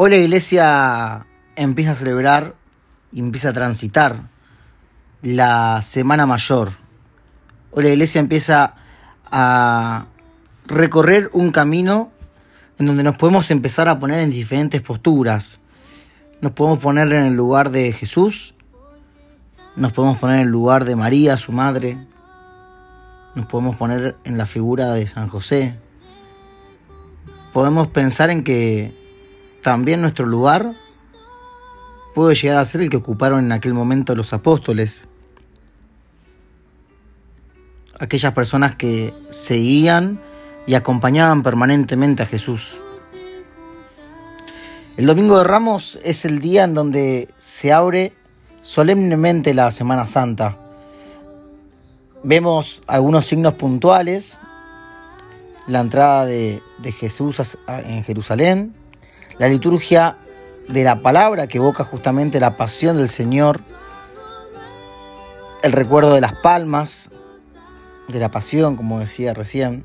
Hoy la iglesia empieza a celebrar y empieza a transitar la Semana Mayor. Hoy la iglesia empieza a recorrer un camino en donde nos podemos empezar a poner en diferentes posturas. Nos podemos poner en el lugar de Jesús, nos podemos poner en el lugar de María, su madre, nos podemos poner en la figura de San José. Podemos pensar en que también nuestro lugar puede llegar a ser el que ocuparon en aquel momento los apóstoles. Aquellas personas que seguían y acompañaban permanentemente a Jesús. El Domingo de Ramos es el día en donde se abre solemnemente la Semana Santa. Vemos algunos signos puntuales, la entrada de, de Jesús en Jerusalén, la liturgia de la palabra que evoca justamente la pasión del Señor, el recuerdo de las palmas, de la pasión, como decía recién.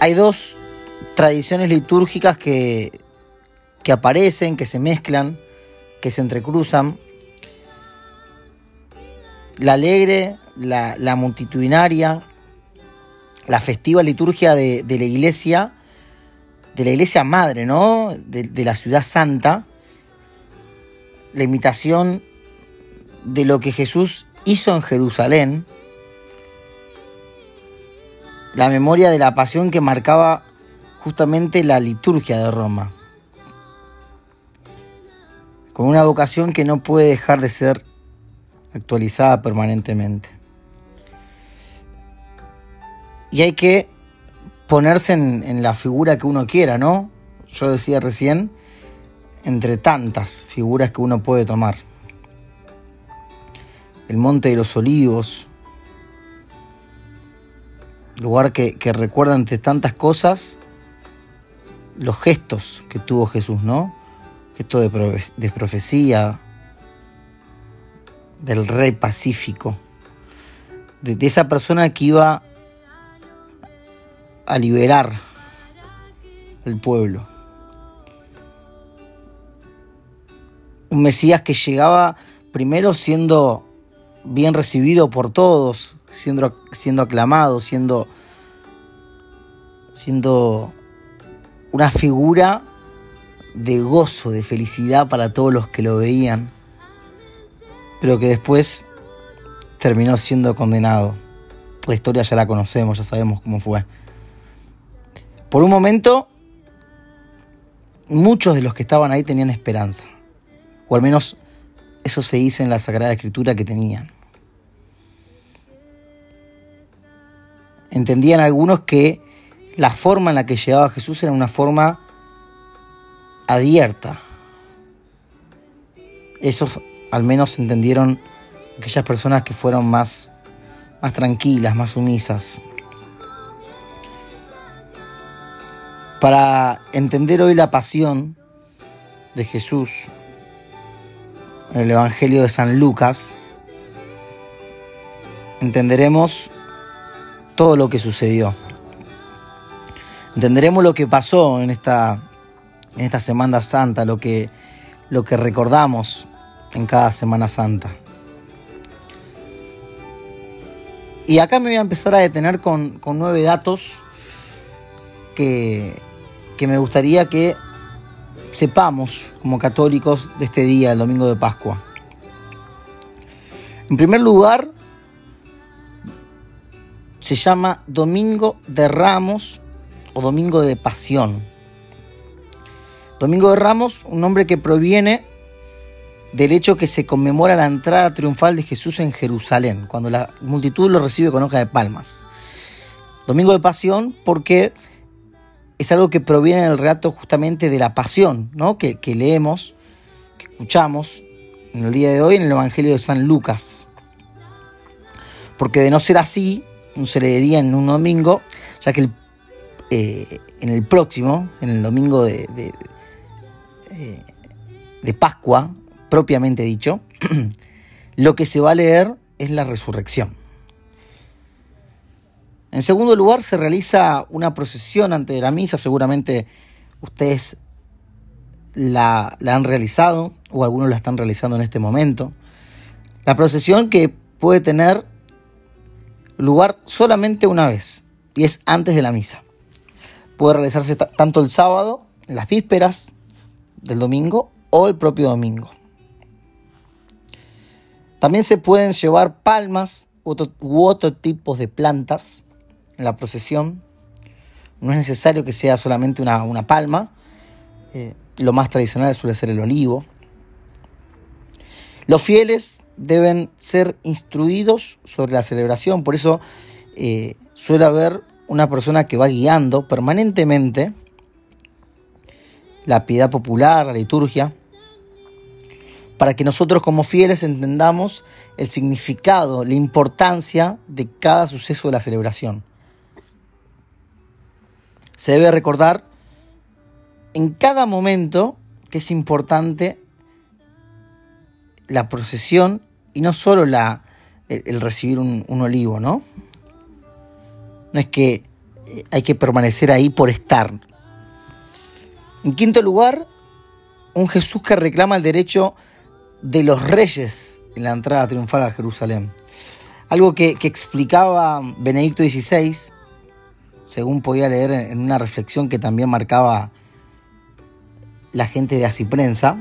Hay dos tradiciones litúrgicas que, que aparecen, que se mezclan, que se entrecruzan. La alegre, la, multitudinaria, la festiva liturgia de la iglesia de la iglesia madre, ¿no? De, la ciudad santa, la imitación de lo que Jesús hizo en Jerusalén, la memoria de la pasión que marcaba justamente la liturgia de Roma, con una vocación que no puede dejar de ser actualizada permanentemente. Y hay que ponerse en, la figura que uno quiera, ¿no? Yo decía recién, entre tantas figuras que uno puede tomar. El Monte de los Olivos, lugar que, recuerda entre tantas cosas los gestos que tuvo Jesús, ¿no? Gesto de, de profecía, del rey pacífico, de esa persona que iba a liberar el pueblo. Un Mesías que llegaba primero siendo bien recibido por todos, siendo, siendo aclamado, siendo, siendo una figura de gozo, de felicidad para todos los que lo veían, pero que después terminó siendo condenado. La historia ya la conocemos, ya sabemos cómo fue. Por un momento, muchos de los que estaban ahí tenían esperanza, o al menos eso se dice en la Sagrada Escritura que tenían. Entendían algunos que la forma en la que llegaba Jesús era una forma abierta. Esos al menos entendieron aquellas personas que fueron más, más tranquilas, más sumisas. Para entender hoy la pasión de Jesús en el Evangelio de San Lucas, entenderemos todo lo que sucedió. Entenderemos lo que pasó en esta, en esta Semana Santa, lo que, lo que recordamos en cada Semana Santa. Y acá me voy a empezar a detener con, con nueve datos que, que me gustaría que sepamos como católicos de este día, el domingo de Pascua. En primer lugar, se llama Domingo de Ramos o Domingo de Pasión. Domingo de Ramos, un nombre que proviene del hecho que se conmemora la entrada triunfal de Jesús en Jerusalén, cuando la multitud lo recibe con hoja de palmas. Domingo de Pasión porque es algo que proviene del relato justamente de la pasión, ¿no? que, leemos, que escuchamos en el día de hoy en el Evangelio de San Lucas. Porque de no ser así, no se leería en un domingo, ya que eh, en el próximo, en el domingo de, de, eh, de Pascua, propiamente dicho, lo que se va a leer es la resurrección. En segundo lugar, se realiza una procesión antes de la misa. Seguramente ustedes la, la han realizado o algunos la están realizando en este momento. La procesión que puede tener lugar solamente una vez y es antes de la misa. Puede realizarse tanto el sábado, las vísperas del domingo o el propio domingo. También se pueden llevar palmas u otro, tipos de plantas la procesión. No es necesario que sea solamente una, palma. Eh, lo más tradicional suele ser el olivo. Los fieles deben ser instruidos sobre la celebración, por eso eh, suele haber una persona que va guiando permanentemente la piedad popular, la liturgia, para que nosotros como fieles entendamos el significado, la importancia de cada suceso de la celebración. Se debe recordar en cada momento que es importante la procesión y no solo la, el, recibir un, olivo, ¿no? No es que eh, hay que permanecer ahí por estar. En quinto lugar, un Jesús que reclama el derecho de los reyes en la entrada triunfal a Jerusalén. Algo que, que explicaba Benedicto XVI, según podía leer en una reflexión que también marcaba la gente de Asiprensa,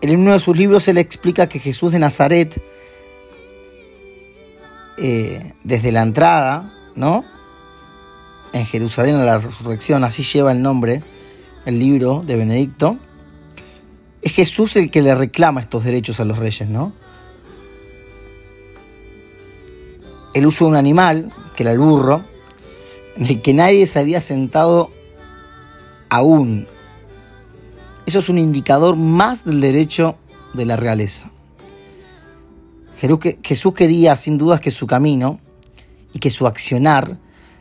en uno de sus libros se le explica que Jesús de Nazaret, eh, desde la entrada, ¿no? En Jerusalén a la resurrección, así lleva el nombre, el libro de Benedicto, es Jesús el que le reclama estos derechos a los reyes, ¿no? El uso de un animal, que era el burro, en el que nadie se había sentado aún eso es un indicador más del derecho de la realeza. Jesús quería sin dudas que su camino y que su accionar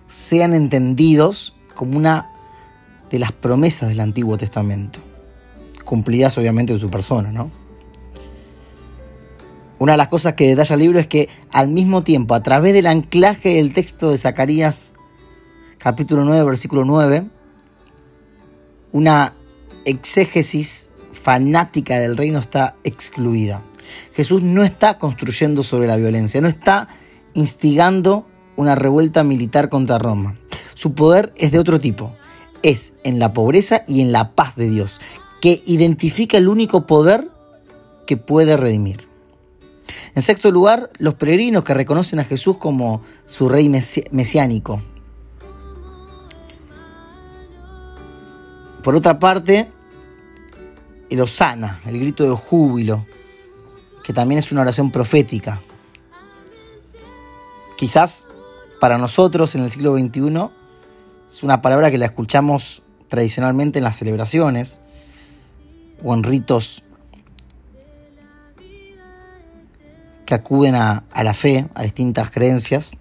sean entendidos como una de las promesas del Antiguo Testamento, cumplidas obviamente en su persona, ¿no? Una de las cosas que detalla el libro es que al mismo tiempo, a través del anclaje del texto de Zacarías capítulo 9, versículo 9, una exégesis fanática del reino está excluida. Jesús no está construyendo sobre la violencia, no está instigando una revuelta militar contra Roma. Su poder es de otro tipo, es en la pobreza y en la paz de Dios, que identifica el único poder que puede redimir. En sexto lugar, los peregrinos que reconocen a Jesús como su rey mesiánico. Por otra parte, el Osana, el grito de júbilo, que también es una oración profética. Quizás para nosotros en el siglo XXI es una palabra que la escuchamos tradicionalmente en las celebraciones o en ritos que acuden a, la fe, a distintas creencias,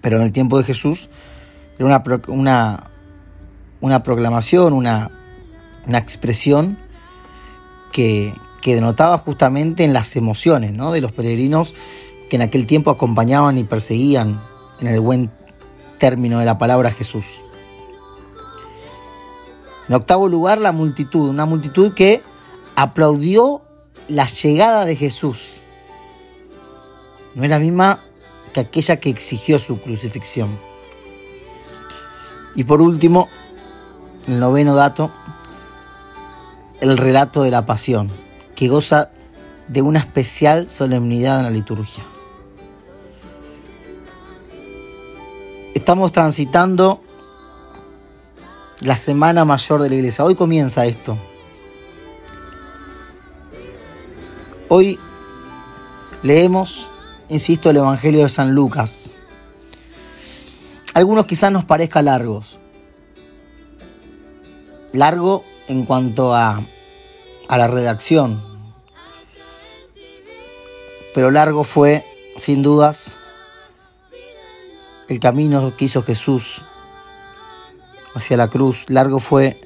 pero en el tiempo de Jesús era una, una, una proclamación, una una expresión que, denotaba justamente en las emociones ¿no? de los peregrinos que en aquel tiempo acompañaban y perseguían en el buen término de la palabra Jesús. En octavo lugar, la multitud, una multitud que aplaudió la llegada de Jesús. No es la misma que aquella que exigió su crucifixión. Y por último, el noveno dato, el relato de la pasión, que goza de una especial solemnidad en la liturgia. Estamos transitando la semana mayor de la iglesia. Hoy comienza esto. Hoy leemos, insisto, el Evangelio de San Lucas. Algunos quizás nos parezca largos. Largo en cuanto a, a la redacción. Pero largo fue, sin dudas, el camino que hizo Jesús hacia la cruz. Largo fue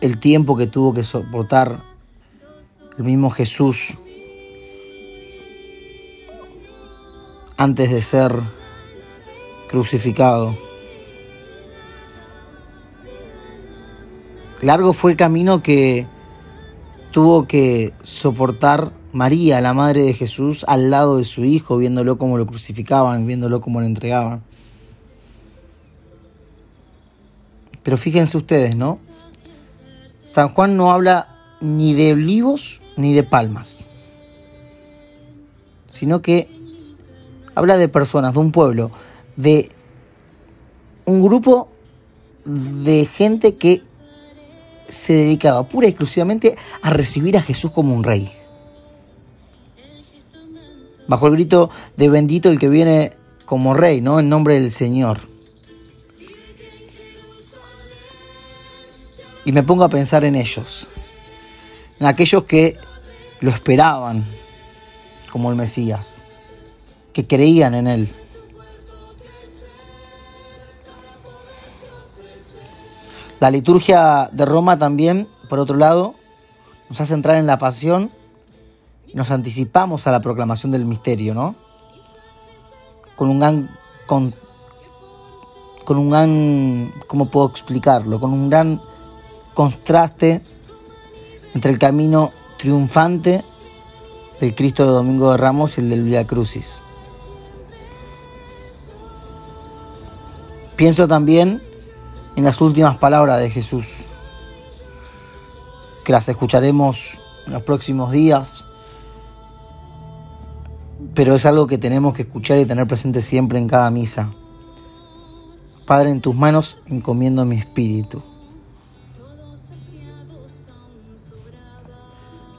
el tiempo que tuvo que soportar el mismo Jesús antes de ser crucificado. Largo fue el camino que tuvo que soportar María, la madre de Jesús, al lado de su hijo, viéndolo como lo crucificaban, viéndolo como lo entregaban. Pero fíjense ustedes, ¿no? San Juan no habla ni de olivos ni de palmas, sino que habla de personas, de un pueblo, de un grupo de gente que se dedicaba pura y exclusivamente a recibir a Jesús como un rey. Bajo el grito de bendito el que viene como rey, ¿no? En nombre del Señor. Y me pongo a pensar en ellos, en aquellos que lo esperaban como el Mesías, que creían en él. La liturgia de Roma también, por otro lado, nos hace entrar en la pasión y nos anticipamos a la proclamación del misterio, ¿no? Con un gran con, con un gran ¿cómo puedo explicarlo? Con un gran contraste entre el camino triunfante del Cristo de Domingo de Ramos y el del Via Crucis. Pienso también en las últimas palabras de Jesús, que las escucharemos en los próximos días, pero es algo que tenemos que escuchar y tener presente siempre en cada misa. Padre, en tus manos encomiendo mi espíritu.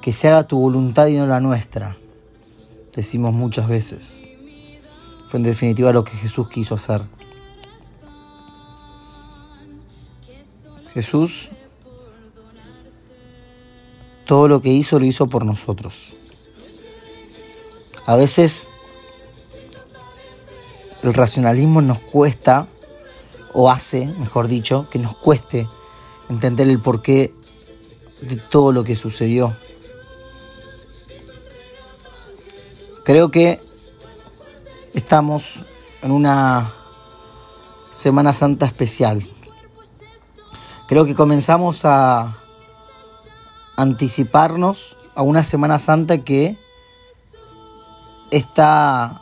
que se haga tu voluntad y no la nuestra, decimos muchas veces. Fue en definitiva lo que Jesús quiso hacer. Jesús todo lo que hizo lo hizo por nosotros. A veces el racionalismo nos cuesta, o hace, mejor dicho, que nos cueste entender el porqué de todo lo que sucedió. Creo que estamos en una Semana Santa especial. Creo que comenzamos a anticiparnos a una Semana Santa que está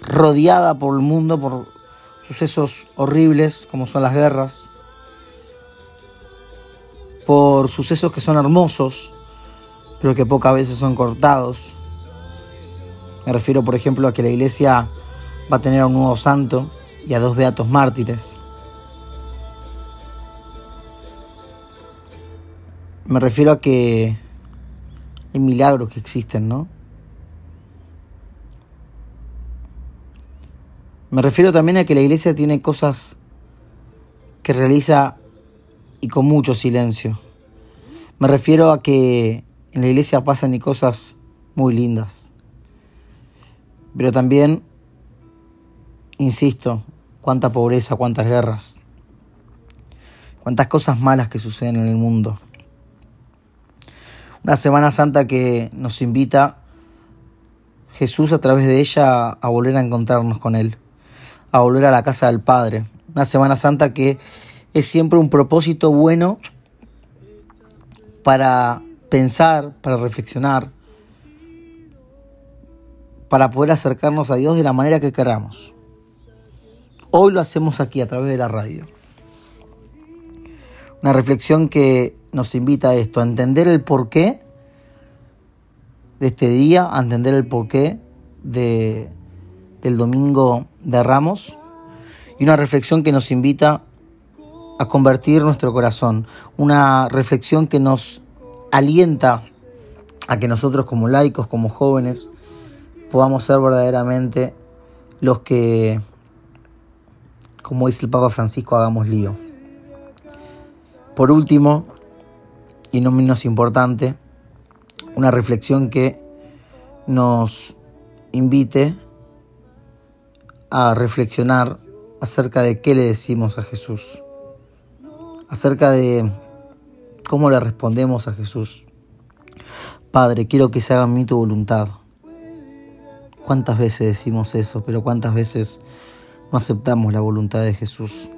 rodeada por el mundo por sucesos horribles como son las guerras, por sucesos que son hermosos, pero que pocas veces son cortados, me refiero, por ejemplo, a que la iglesia va a tener a un nuevo santo y a dos beatos mártires. Me refiero a que hay milagros que existen, ¿no? Me refiero también a que la iglesia tiene cosas que realiza y con mucho silencio. Me refiero a que en la iglesia pasan y cosas muy lindas. Pero también, insisto, cuánta pobreza, cuántas guerras, cuántas cosas malas que suceden en el mundo. Una Semana Santa que nos invita Jesús a través de ella a volver a encontrarnos con Él, a volver a la casa del Padre. Una Semana Santa que es siempre un propósito bueno para pensar, para reflexionar, para poder acercarnos a Dios de la manera que queramos. Hoy lo hacemos aquí a través de la radio. Una reflexión que nos invita a esto, a entender el porqué de este día, a entender el porqué de, del domingo de Ramos y una reflexión que nos invita a convertir nuestro corazón, una reflexión que nos alienta a que nosotros como laicos, como jóvenes, podamos ser verdaderamente los que, como dice el Papa Francisco, hagamos lío. Por último, y no menos importante, una reflexión que nos invite a reflexionar acerca de qué le decimos a Jesús, acerca de cómo le respondemos a Jesús. Padre, quiero que se haga en mí tu voluntad. ¿Cuántas veces decimos eso, pero cuántas veces no aceptamos la voluntad de Jesús?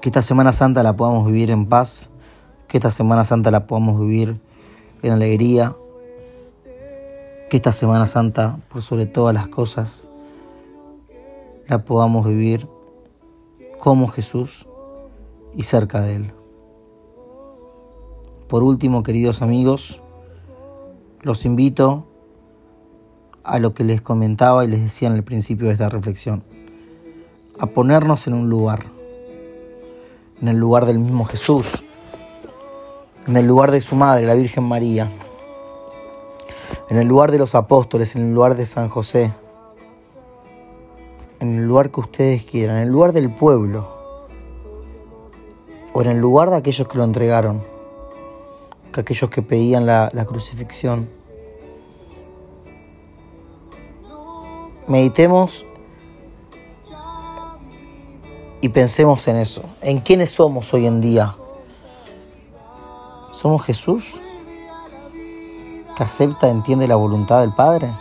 Que esta Semana Santa la podamos vivir en paz, que esta Semana Santa la podamos vivir en alegría, que esta Semana Santa, por sobre todas las cosas, la podamos vivir como Jesús y cerca de Él. Por último, queridos amigos, los invito a lo que les comentaba y les decía en el principio de esta reflexión, a ponernos en un lugar, en el lugar del mismo Jesús, en el lugar de su madre, la Virgen María, en el lugar de los apóstoles, en el lugar de San José, en el lugar que ustedes quieran, en el lugar del pueblo, o en el lugar de aquellos que lo entregaron, que aquellos que pedían la, la crucifixión. Meditemos y pensemos en eso, en quiénes somos hoy en día. ¿Somos Jesús? ¿Que acepta, entiende la voluntad del Padre?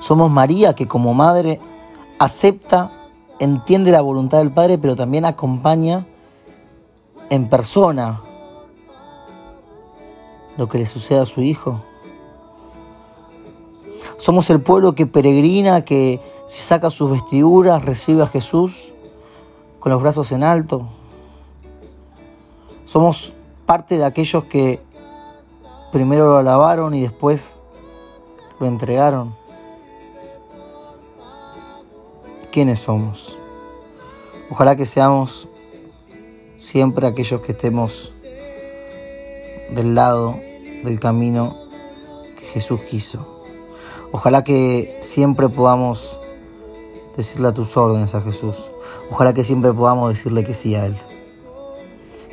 ¿Somos María que como madre acepta, entiende la voluntad del Padre, pero también acompaña en persona lo que le sucede a su hijo? Somos el pueblo que peregrina, que si saca sus vestiduras recibe a Jesús con los brazos en alto. Somos parte de aquellos que primero lo alabaron y después lo entregaron. ¿Quiénes somos? Ojalá que seamos siempre aquellos que estemos del lado del camino que Jesús quiso. Ojalá que siempre podamos decirle a tus órdenes a Jesús. Ojalá que siempre podamos decirle que sí a Él.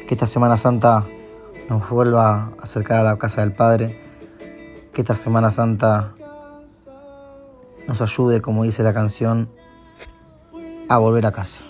Que esta Semana Santa nos vuelva a acercar a la casa del Padre. Que esta Semana Santa nos ayude, como dice la canción, a volver a casa.